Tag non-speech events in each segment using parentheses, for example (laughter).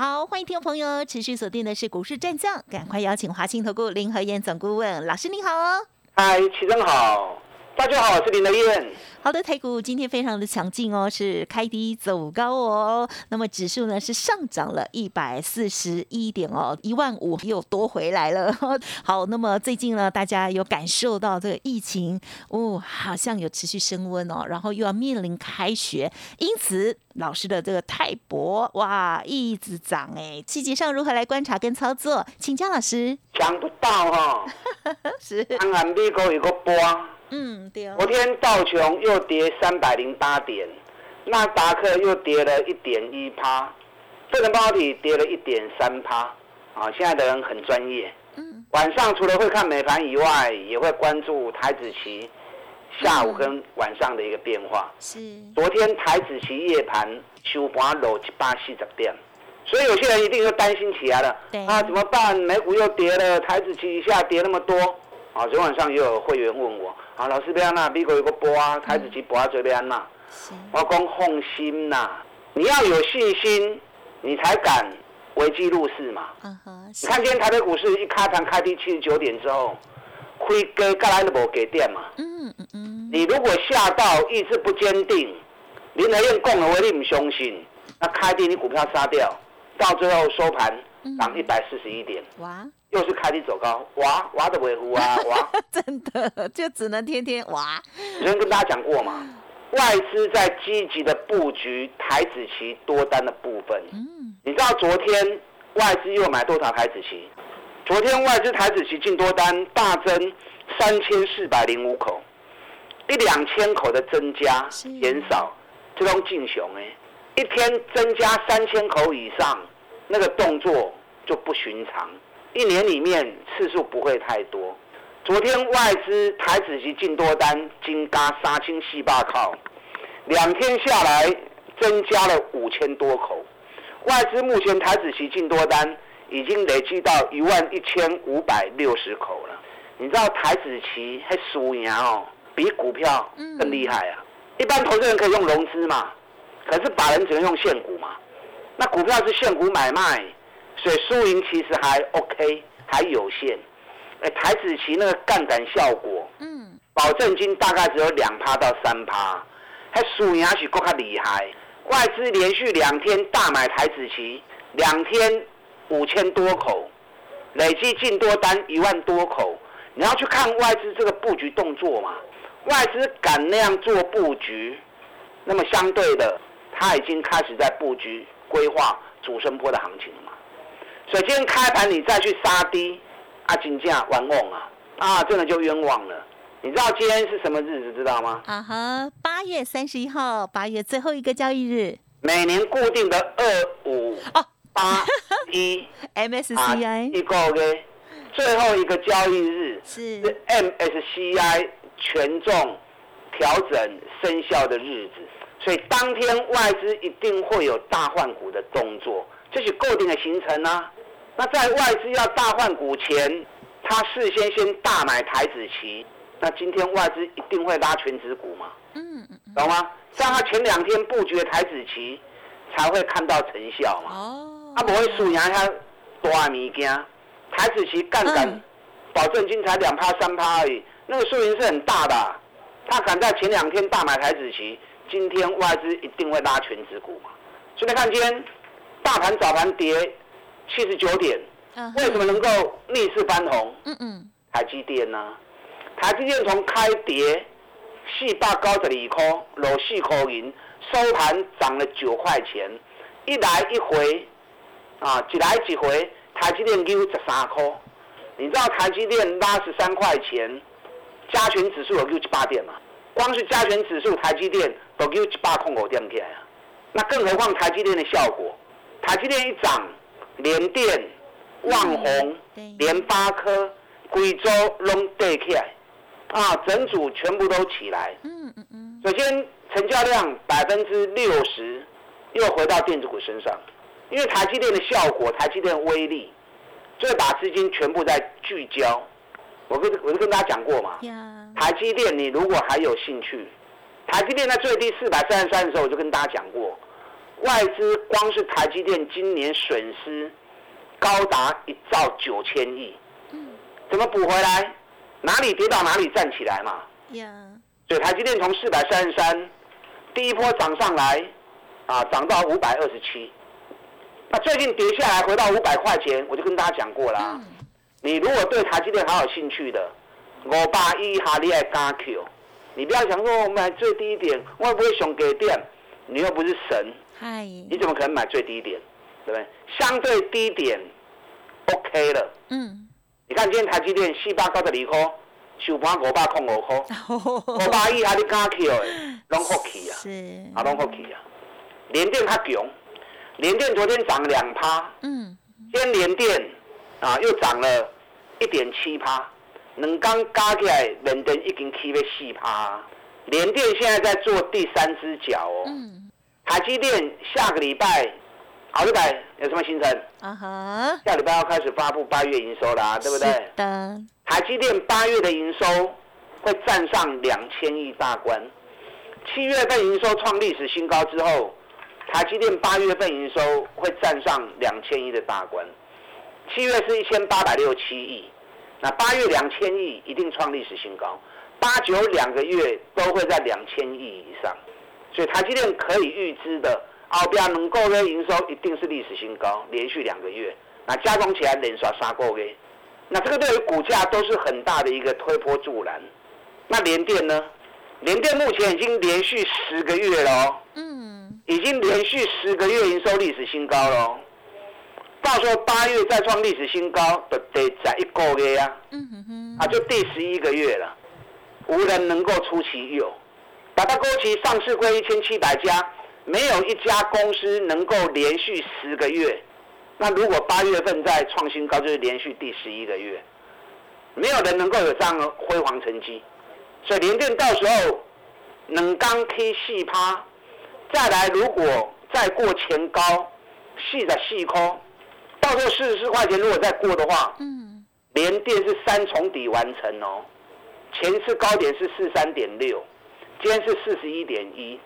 好，欢迎听众朋友持续锁定的是股市战将，赶快邀请华兴投顾林和燕总顾问老师，你好哦。嗨，齐正好，大家好，我是林德燕。好的，台股今天非常的强劲哦，是开低走高哦。那么指数呢是上涨了一百四十一点哦，一万五又多回来了。(laughs) 好，那么最近呢，大家有感受到这个疫情哦，好像有持续升温哦，然后又要面临开学，因此老师的这个泰博哇一直涨哎，细节上如何来观察跟操作？请江老师。想不到哈，(laughs) 是。当然美国有个波。嗯，对。昨天道琼又跌三百零八点，纳达克又跌了一点一趴，费城半导体跌了一点三趴。啊，现在的人很专业。嗯。晚上除了会看美盘以外，也会关注台子期下午跟晚上的一个变化。是。昨天台子期夜盘收盘落七八四十点，所以有些人一定就担心起来了。对。啊，怎么办？美股又跌了，台子期一下跌那么多。啊，昨天晚上也有会员问我。啊，老师，要那美国有个波啊，台子期波啊，这边呐，我讲放心呐，你要有信心，你才敢危机入市嘛。你看今天台北股市一开盘开低七十九点之后，亏给盖来都无给电嘛。嗯嗯嗯。你如果下到意志不坚定，林德燕讲的话你唔相信，那开低你股票杀掉，到最后收盘涨一百四十一点。哇。又是开低走高，哇哇的维护啊，(laughs) 哇！真的就只能天天哇。昨天跟大家讲过嘛，外资在积极的布局台子期多单的部分。嗯。你知道昨天外资又买多少台子期？昨天外资台子期进多单大增三千四百零五口，一两千口的增加减少，这种进雄哎，一天增加三千口以上，那个动作就不寻常。一年里面次数不会太多。昨天外资台子期进多单，金嘎杀青细霸靠，两天下来增加了五千多口。外资目前台子期进多单已经累积到一万一千五百六十口了。你知道台子期还输赢哦，比股票更厉害啊！一般投资人可以用融资嘛，可是法人只能用现股嘛。那股票是现股买卖。所以输赢其实还 OK，还有限。哎，台子期那个杠杆效果，嗯，保证金大概只有两趴到三趴，还输赢是够较厉害。外资连续两天大买台子期，两天五千多口，累计进多单一万多口。你要去看外资这个布局动作嘛？外资敢那样做布局，那么相对的，他已经开始在布局规划主升波的行情？所以今天开盘你再去杀低，啊，金价玩忘啊，啊，真的就冤枉了。你知道今天是什么日子？知道吗？啊哈，八月三十一号，八月最后一个交易日。每年固定的二五八一 (laughs) MSCI 一个月最后一个交易日是 MSCI 权重调整生效的日子，所以当天外资一定会有大换股的动作，这是固定的行程啊。那在外资要大换股前，他事先先大买台子期，那今天外资一定会拉全指股嘛？嗯嗯，懂吗？像他前两天布局的台子期，才会看到成效嘛。哦，他不会输赢下大物件，台子期杠杆保证金才两趴三趴而已，那个输赢是很大的。他敢在前两天大买台子期，今天外资一定会拉全指股嘛？所以你看今天大盘早盘跌。七十九点，为什么能够逆势翻红？嗯嗯，台积电呢？台积电从开跌四百九十二块，落四块银，收盘涨了九块钱，一来一回，啊，一来一回，台积电丢十三块。你知道台积电拉十三块钱，加权指数有六七八点嘛？光是加权指数，台积电都丢七八空五点起来啊！那更何况台积电的效果？台积电一涨。联电、旺宏、联发科、贵州拢跌起来，啊，整组全部都起来。嗯嗯嗯。首先，成交量百分之六十又回到电子股身上，因为台积电的效果，台积电的威力，就会把资金全部在聚焦。我跟我就跟大家讲过嘛，台积电你如果还有兴趣，台积电在最低四百三十三的时候，我就跟大家讲过，外资光是台积电今年损失高达一兆九千亿，怎么补回来？哪里跌倒哪里站起来嘛。所以台积电从四百三十三第一波涨上来，啊，涨到五百二十七，那最近跌下来回到五百块钱，我就跟大家讲过啦。你如果对台积电还有兴趣的，五八一哈你爱加 Q，你不要想说我买最低点，会不会熊给点？你又不是神，嗨，你怎么可能买最低点？对不对？相对低点，OK 了。嗯，你看今天台积电四八高的离科，收盘五百空五块，(laughs) 五八一哈你加 Q 的，拢好起啊，是，啊拢好起啊。联电较强，联电昨天涨两趴，嗯，今天联电。啊，又涨了一点七趴，两刚加起来，连电已经起了四趴。联电现在在做第三只脚哦。嗯。台积电下个礼拜，好礼拜有什么行程？啊哈。下礼拜要开始发布八月营收啦，对不对？的。台积电八月的营收会站上两千亿大关。七月份营收创历史新高之后，台积电八月份营收会站上两千亿的大关。七月是一千八百六七亿，那八月两千亿一定创历史新高，八九两个月都会在两千亿以上，所以台积电可以预知的奥比亚能够的营收一定是历史新高，连续两个月，那加工起来连刷三个月，那这个对于股价都是很大的一个推波助澜。那联电呢？联电目前已经连续十个月了，嗯，已经连续十个月营收历史新高了。到时候八月再创历史新高，得得在一个月啊，啊就第十一个月了，无人能够出其右。把它勾起上市过一千七百家，没有一家公司能够连续十个月。那如果八月份再创新高，就是连续第十一个月，没有人能够有这样的辉煌成绩。所以联电到时候能刚 K 细趴，再来如果再过前高，细的细空。到时候四十四块钱，如果再过的话，嗯，连电是三重底完成哦。前次高点是四三点六，今天是四十一点一，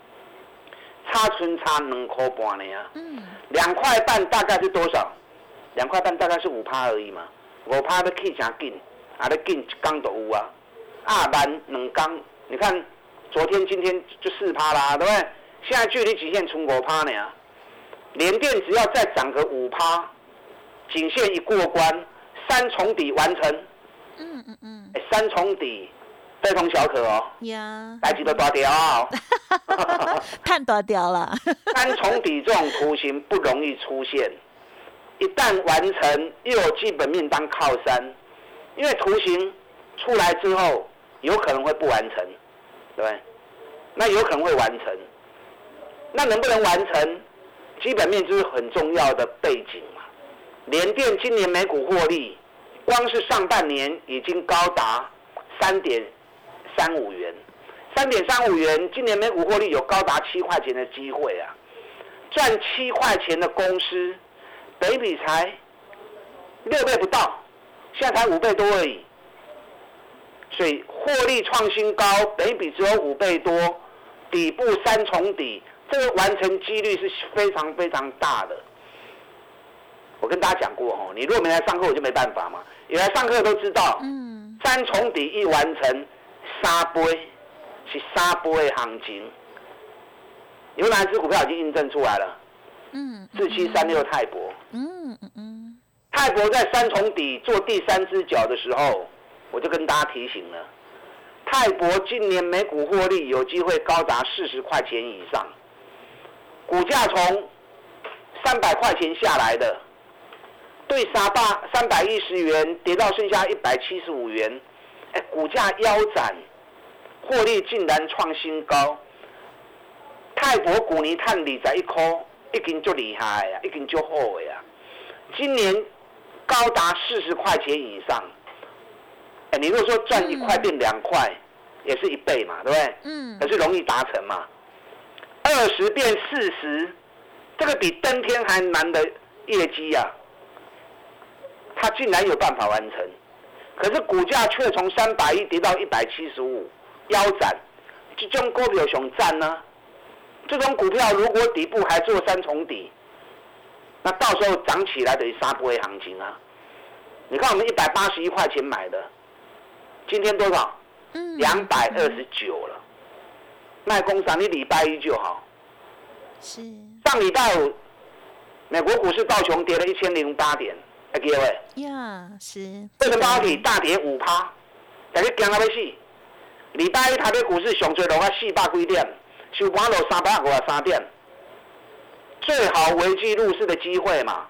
差存差两块半的呀。嗯，两块半大概是多少？两块半大概是五趴而已嘛。五趴的 K 啥紧，啊，的紧一缸都有啊。二班两缸，你看昨天今天就四趴啦，对不对？现在距离极限存五趴呢。连电只要再涨个五趴。颈线一过关，三重底完成。嗯嗯嗯。三重底非同小可哦。呀。来几个大雕。(laughs) 太大雕了。(laughs) 三重底这种图形不容易出现，一旦完成又有基本面当靠山，因为图形出来之后有可能会不完成，对那有可能会完成，那能不能完成，基本面就是很重要的背景。联电今年每股获利，光是上半年已经高达三点三五元，三点三五元，今年每股获利有高达七块钱的机会啊！赚七块钱的公司，北比才六倍不到，现在才五倍多而已，所以获利创新高，北比只有五倍多，底部三重底，这个完成几率是非常非常大的。我跟大家讲过哦，你如果没来上课，我就没办法嘛。有来上课都知道，嗯，三重底一完成，三倍是三倍的行情。有哪只股票已经印证出来了？嗯，四七三六泰博。嗯嗯嗯。泰博在三重底做第三只脚的时候，我就跟大家提醒了，泰博今年每股获利有机会高达四十块钱以上，股价从三百块钱下来的。对沙巴三百一十元跌到剩下一百七十五元，哎，股价腰斩，获利竟然创新高。泰博股尼探里在一颗，已经就厉害呀，已经就好呀。今年高达四十块钱以上，哎，你如果说赚一块变两块，也是一倍嘛，对不对？嗯。可是容易达成嘛？二十变四十，这个比登天还难的业绩呀，他竟然有办法完成，可是股价却从三百亿跌到一百七十五，腰斩，这种股票熊赞呢？这种股票如果底部还做三重底，那到时候涨起来等于杀不回行情啊！你看我们一百八十一块钱买的，今天多少？嗯，两百二十九了。卖工厂，你礼拜一就好。是。上礼拜五，美国股市道琼跌了一千零八点，还记得未？呀，是。这个包体大跌五趴，大家惊到要死。礼拜一台北股市上最落啊四百几点，收盘落三百五十三点。最好危机入市的机会嘛，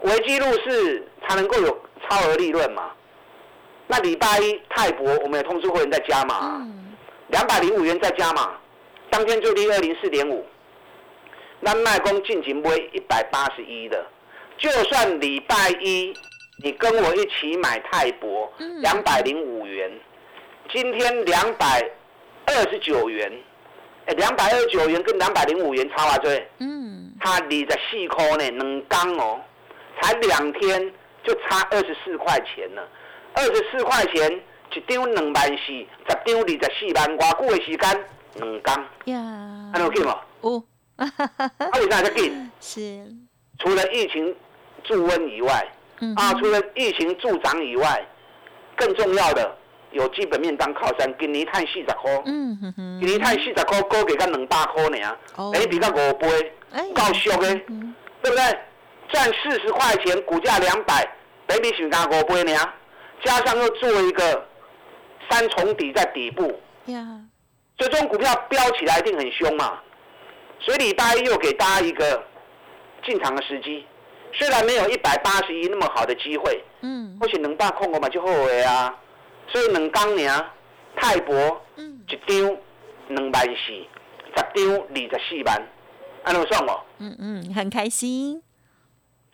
危机入市才能够有超额利润嘛。那礼拜一泰博，我们也通知会员在加码。两百零五元再加码，当天就低二零四点五。那卖工进行微一百八十一的，就算礼拜一你跟我一起买泰博，两百零五元，今天两百二十九元，哎，两百二十九元跟两百零五元差啊，对？嗯，差二十四块呢，两刚哦，才两天就差二十四块钱了，二十四块钱。一张两万四，十张二十四万，偌久的时间，两天，呀，安有紧无？有，啊，为啥这紧？(laughs) 是，除了疫情助温以外，啊，除了疫情助长以外，更重要的有基本面当靠山，今年赚四十块，嗯哼哼，今年赚四十块，高给才两百块呢，哎，比较五倍，够俗的，对不对？赚四十块钱，股价两百，比比是加五倍呢，加上又做一个。三重底在底部，呀，所以这种股票飙起来一定很凶嘛。所以礼拜一又给大家一个进场的时机，虽然没有一百八十一那么好的机会，嗯，或许能把控我嘛就后悔啊。所以两刚年泰博，嗯，一张两万四，十张二十四万，安怎算我？嗯嗯，很开心。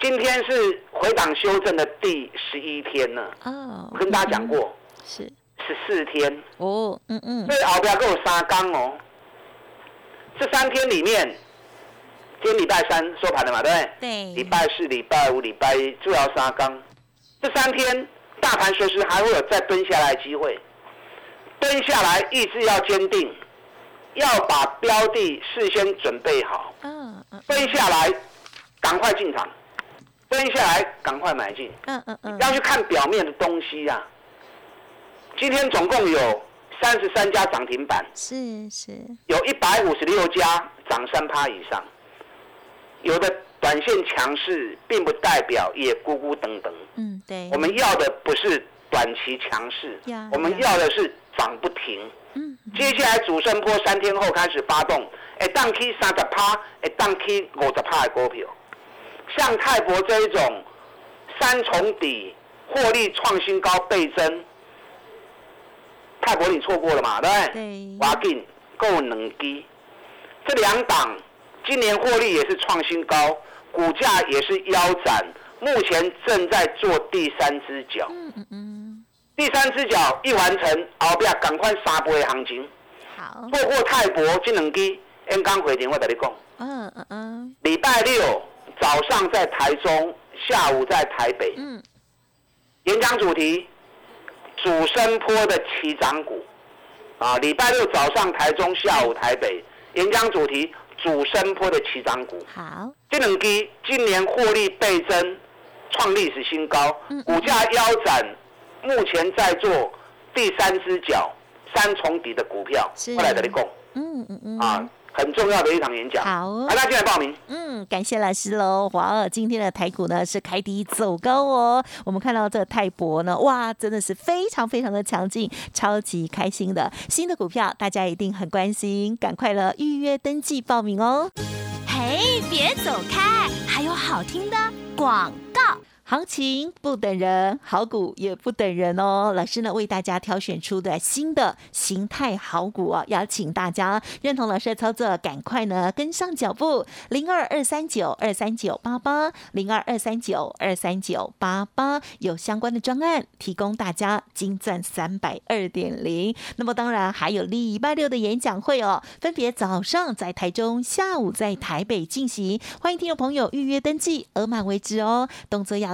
今天是回档修正的第十一天了，哦，跟大家讲过，是。十四天哦，嗯嗯，所以后边还有三缸哦。这三天里面，今天礼拜三收盘的嘛，对不对？对。礼拜四、礼拜五、礼拜一就要三缸。这三天大盘随时还会有再蹲下来机会，蹲下来意志要坚定，要把标的事先准备好。嗯嗯。蹲下来，赶快进场；蹲下来，赶快买进。嗯嗯嗯。要去看表面的东西呀。今天总共有三十三家涨停板，是是，有一百五十六家涨三趴以上。有的短线强势，并不代表也咕咕等等。嗯，对。我们要的不是短期强势，我们要的是涨不停。嗯。接下来主升波三天后开始发动，哎，当 K 三十趴，哎，当 K 五十趴的股票，像泰国这一种三重底获利创新高倍增。泰国你错过了嘛？对不对？华进够能低，这两档今年获利也是创新高，股价也是腰斩，目前正在做第三只脚。嗯嗯嗯。第三只脚一完成，后边赶快杀波的行情。好。错过泰博这两支，刚刚回电我跟你讲。嗯嗯嗯。礼拜六早上在台中，下午在台北。嗯。演讲主题。主升坡的起涨股，啊，礼拜六早上台中，下午台北，演讲主题主升坡的起涨股。好，这两支今年获利倍增，创历史新高，股价腰斩，目前在做第三只脚三重底的股票，过来跟你供。嗯嗯嗯。啊。很重要的一场演讲，好，大家进来报名。嗯，感谢老师喽。华二今天的台股呢是开低走高哦。我们看到这个泰博呢，哇，真的是非常非常的强劲，超级开心的。新的股票大家一定很关心，赶快了预约登记报名哦。嘿，别走开，还有好听的广告。行情不等人，好股也不等人哦。老师呢为大家挑选出的新的形态好股哦，邀请大家认同老师的操作，赶快呢跟上脚步。零二二三九二三九八八，零二二三九二三九八八，有相关的专案提供大家金钻三百二点零。那么当然还有礼拜六的演讲会哦，分别早上在台中，下午在台北进行。欢迎听众朋友预约登记，额满为止哦，动作要。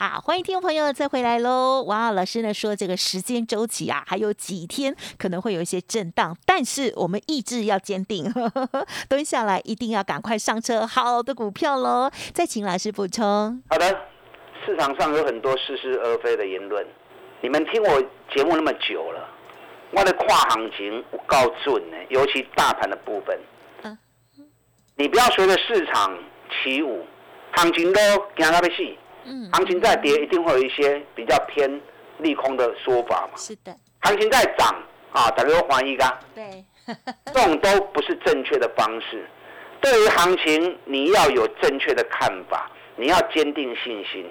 好，欢迎听众朋友再回来喽！哇，老师呢说这个时间周期啊，还有几天可能会有一些震荡，但是我们意志要坚定，(laughs) 蹲下来一定要赶快上车，好的股票喽！再请老师补充。好的，市场上有很多似是而非的言论，你们听我节目那么久了，我的跨行情我告准呢，尤其大盘的部分，嗯，你不要随着市场起舞，行情都惊到要死。行情在跌，一定会有一些比较偏利空的说法嘛。是的。行情在涨啊，大家都怀疑噶。对。(laughs) 这种都不是正确的方式。对于行情，你要有正确的看法，你要坚定信心。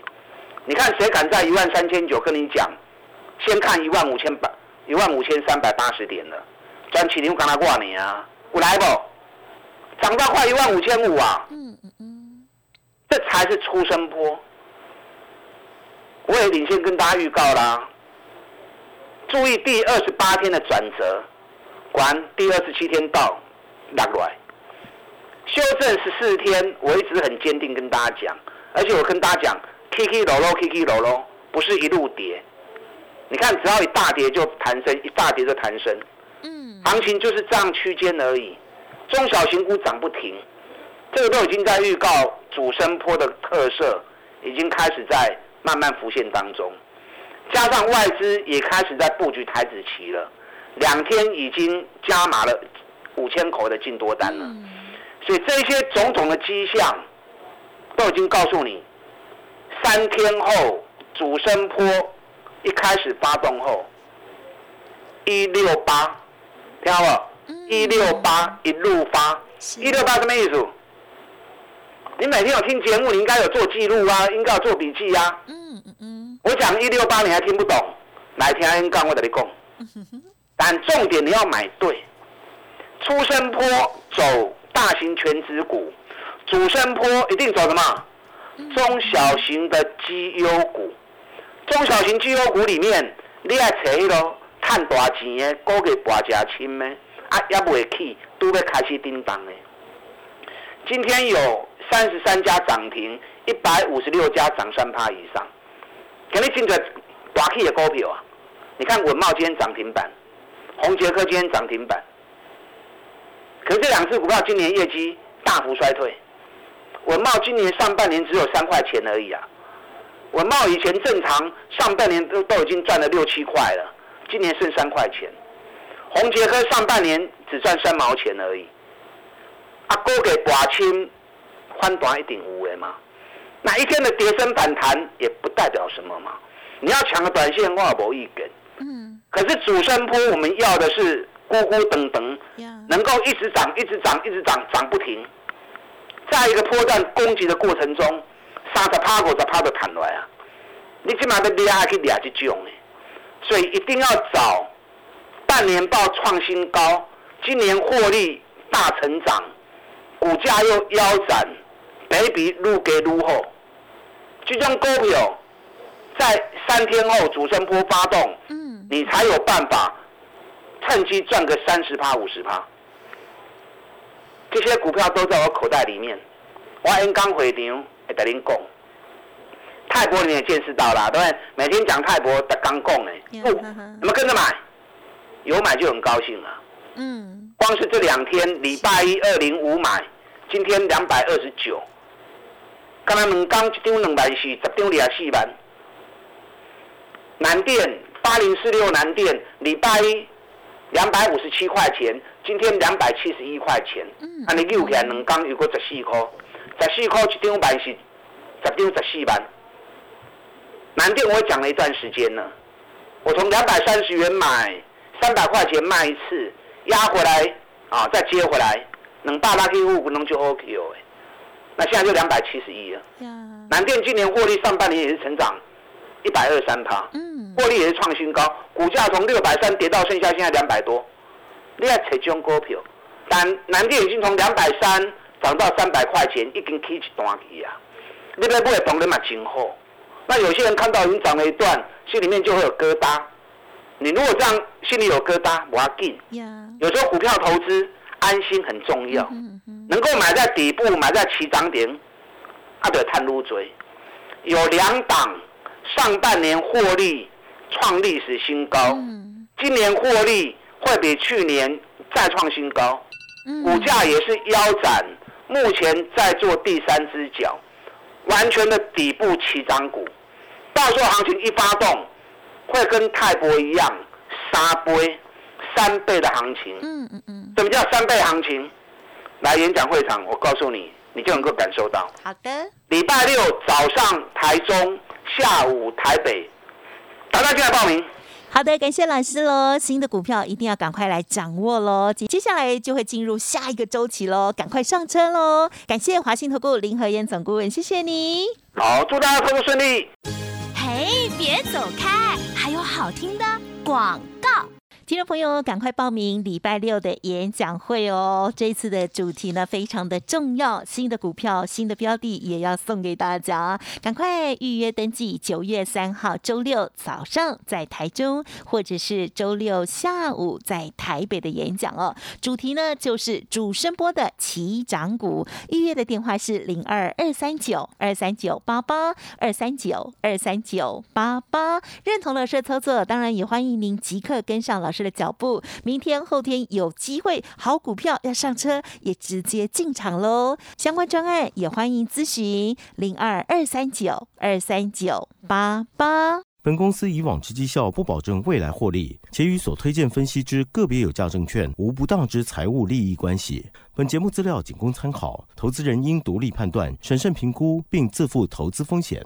你看谁敢在一万三千九跟你讲，先看一万五千八，一万五千三百八十点了，转起你跟他挂你啊？我来不？涨到快一万五千五啊！嗯嗯嗯。这才是出生波。我也领先跟大家预告啦，注意第二十八天的转折，管第二十七天到落来，修正十四天，我一直很坚定跟大家讲，而且我跟大家讲，K K 楼楼 K K 楼楼，不是一路跌，你看只要一大跌就弹升，一大跌就弹升，嗯，行情就是这样区间而已，中小型股涨不停，这个都已经在预告主升坡的特色，已经开始在。慢慢浮现当中，加上外资也开始在布局台子期了，两天已经加码了五千口的进多单了，所以这些种种的迹象都已经告诉你，三天后主升坡一开始发动后，一六八，听好不？一六八一路发，一六八什么意思？你每天有听节目，你应该有做记录啊，应该有做笔记啊。嗯嗯嗯。我讲一六八，你还听不懂？来听杠，我跟你讲。但重点你要买对。出生坡走大型全指股，主升坡一定走什么？中小型的绩优股。中小型绩优股里面，你要找迄个赚大钱的，股价博价轻的，啊，也未起，都要开始叮当的。今天有。三十三家涨停，一百五十六家涨三趴以上，给你进着大 K 的股票啊！你看文茂今天涨停板，宏杰科今天涨停板，可是这两只股票今年业绩大幅衰退。文茂今年上半年只有三块钱而已啊！文茂以前正常上半年都都已经赚了六七块了，今年剩三块钱。宏杰科上半年只赚三毛钱而已。阿哥给寡清。宽短一点无为嘛？那一天的跌升反弹也不代表什么嘛。你要抢个短线，我也无意见。嗯。可是主升坡，我们要的是咕咕等等，能够一直涨、一直涨、一直涨，涨不停。在一个波段攻击的过程中，三十趴、五十趴的弹来啊！你起码得厉害去掠这种呢。所以一定要找半年报创新高、今年获利大成长，股价又腰斩，比比愈给愈好。这种股票在三天后主升波发动，嗯，你才有办法趁机赚个三十趴、五十趴。这些股票都在我口袋里面，我因刚回场会跟您讲。泰国你也见识到了，对不对？每天讲泰国的刚供呢，不，你们跟着买，有买就很高兴了。嗯，光是这两天，礼拜一二零五买，今天两百二十九，刚才两刚一张两万四，十张廿四万。南电八零四六南电，礼拜一两百五十七块钱，今天两百七十一块钱。嗯，啊，你六起来两刚有个十四块，十四块一张万是十张十四万。南电我讲了一段时间了，我从两百三十元买，三百块钱卖一次，压回来啊，再接回来，能大拉 K 户不能就 OK 哦，那现在就两百七十一了。南电今年获利上半年也是成长一百二三趴，嗯，获利也是创新高，股价从六百三跌到剩下现在两百多，你要扯中股票，但南电已经从两百三涨到三百块钱，已经起一段去啊，你要买懂得嘛真好。那有些人看到已经涨了一段，心里面就会有疙瘩。你如果这样心里有疙瘩，我要进。有时候股票投资安心很重要，能够买在底部，买在起涨点，它得探入追。有两档上半年获利创历史新高，今年获利会比去年再创新高，股价也是腰斩，目前在做第三只脚，完全的底部起涨股。到时候行情一发动，会跟泰博一样，三倍、三倍的行情。嗯嗯嗯。什么叫三倍行情？来演讲会场，我告诉你，你就能够感受到。好的。礼拜六早上台中，下午台北，大家进来报名。好的，感谢老师喽。新的股票一定要赶快来掌握喽。接接下来就会进入下一个周期喽，赶快上车喽。感谢华信投顾林和燕总顾问，谢谢你。好，祝大家投资顺利。嘿，别走开，还有好听的广告。听众朋友，赶快报名礼拜六的演讲会哦！这次的主题呢非常的重要，新的股票、新的标的也要送给大家，赶快预约登记。九月三号周六早上在台中，或者是周六下午在台北的演讲哦。主题呢就是主声波的起涨股，预约的电话是零二二三九二三九八八二三九二三九八八。认同老师的操作，当然也欢迎您即刻跟上老师师。的脚步，明天后天有机会，好股票要上车，也直接进场喽。相关专案也欢迎咨询零二二三九二三九八八。本公司以往之绩效不保证未来获利，且与所推荐分析之个别有价证券无不当之财务利益关系。本节目资料仅供参考，投资人应独立判断、审慎评估，并自负投资风险。